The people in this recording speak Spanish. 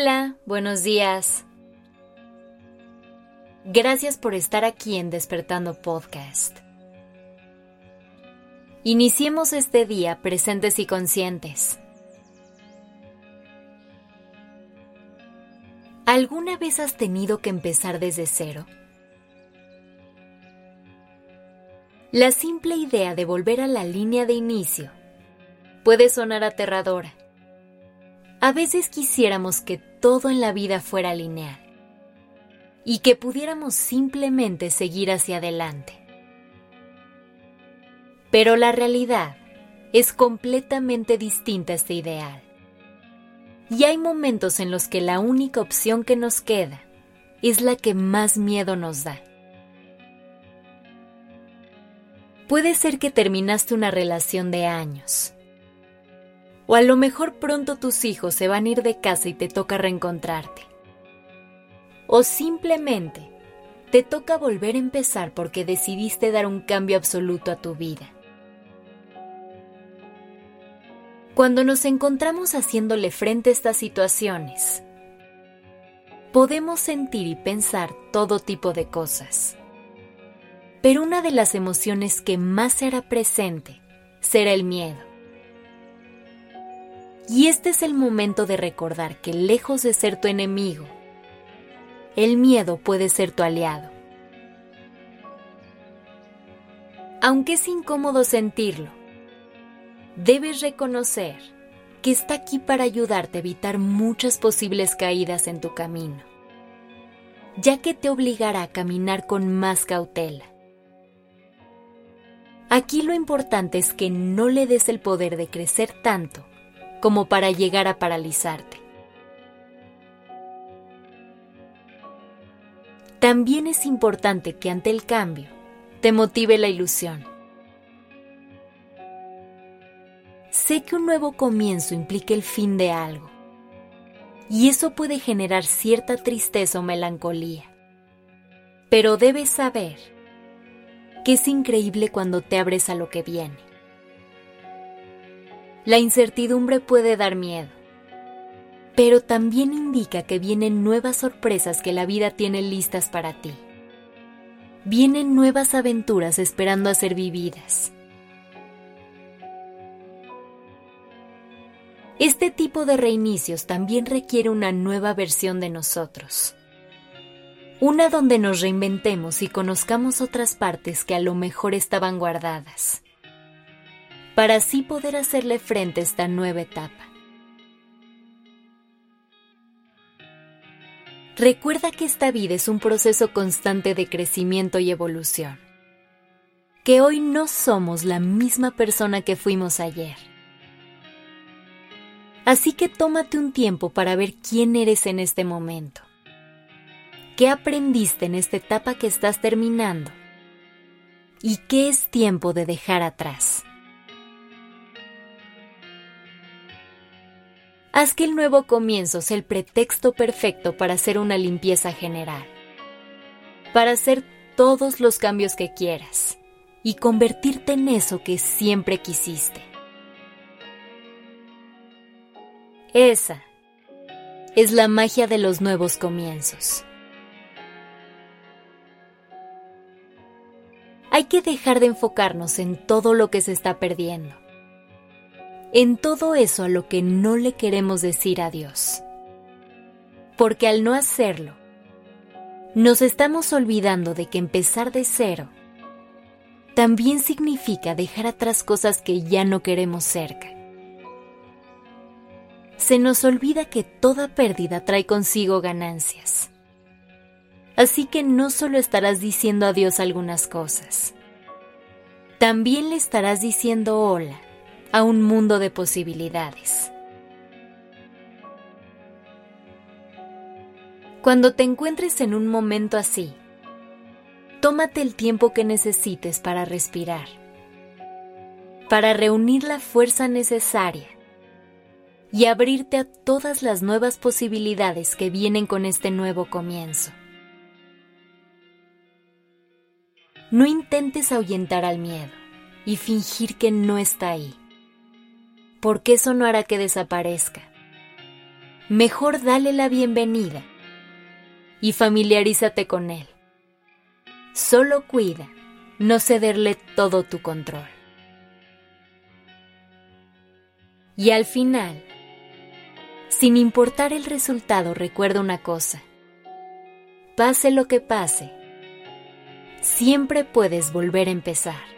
Hola, buenos días. Gracias por estar aquí en Despertando Podcast. Iniciemos este día presentes y conscientes. ¿Alguna vez has tenido que empezar desde cero? La simple idea de volver a la línea de inicio puede sonar aterradora a veces quisiéramos que todo en la vida fuera lineal y que pudiéramos simplemente seguir hacia adelante. Pero la realidad es completamente distinta a este ideal. Y hay momentos en los que la única opción que nos queda es la que más miedo nos da. Puede ser que terminaste una relación de años o a lo mejor pronto tus hijos se van a ir de casa y te toca reencontrarte. O simplemente te toca volver a empezar porque decidiste dar un cambio absoluto a tu vida. Cuando nos encontramos haciéndole frente a estas situaciones, podemos sentir y pensar todo tipo de cosas. Pero una de las emociones que más será presente será el miedo. Y este es el momento de recordar que lejos de ser tu enemigo, el miedo puede ser tu aliado. Aunque es incómodo sentirlo, debes reconocer que está aquí para ayudarte a evitar muchas posibles caídas en tu camino, ya que te obligará a caminar con más cautela. Aquí lo importante es que no le des el poder de crecer tanto como para llegar a paralizarte. También es importante que ante el cambio te motive la ilusión. Sé que un nuevo comienzo implica el fin de algo, y eso puede generar cierta tristeza o melancolía. Pero debes saber que es increíble cuando te abres a lo que viene. La incertidumbre puede dar miedo, pero también indica que vienen nuevas sorpresas que la vida tiene listas para ti. Vienen nuevas aventuras esperando a ser vividas. Este tipo de reinicios también requiere una nueva versión de nosotros. Una donde nos reinventemos y conozcamos otras partes que a lo mejor estaban guardadas para así poder hacerle frente a esta nueva etapa. Recuerda que esta vida es un proceso constante de crecimiento y evolución, que hoy no somos la misma persona que fuimos ayer. Así que tómate un tiempo para ver quién eres en este momento. ¿Qué aprendiste en esta etapa que estás terminando? ¿Y qué es tiempo de dejar atrás? Haz que el nuevo comienzo sea el pretexto perfecto para hacer una limpieza general, para hacer todos los cambios que quieras y convertirte en eso que siempre quisiste. Esa es la magia de los nuevos comienzos. Hay que dejar de enfocarnos en todo lo que se está perdiendo en todo eso a lo que no le queremos decir a Dios. Porque al no hacerlo, nos estamos olvidando de que empezar de cero también significa dejar atrás cosas que ya no queremos cerca. Se nos olvida que toda pérdida trae consigo ganancias. Así que no solo estarás diciendo adiós a algunas cosas, también le estarás diciendo hola a un mundo de posibilidades. Cuando te encuentres en un momento así, tómate el tiempo que necesites para respirar, para reunir la fuerza necesaria y abrirte a todas las nuevas posibilidades que vienen con este nuevo comienzo. No intentes ahuyentar al miedo y fingir que no está ahí porque eso no hará que desaparezca. mejor dale la bienvenida y familiarízate con él. Solo cuida no cederle todo tu control. Y al final, sin importar el resultado, recuerda una cosa. Pase lo que pase, siempre puedes volver a empezar.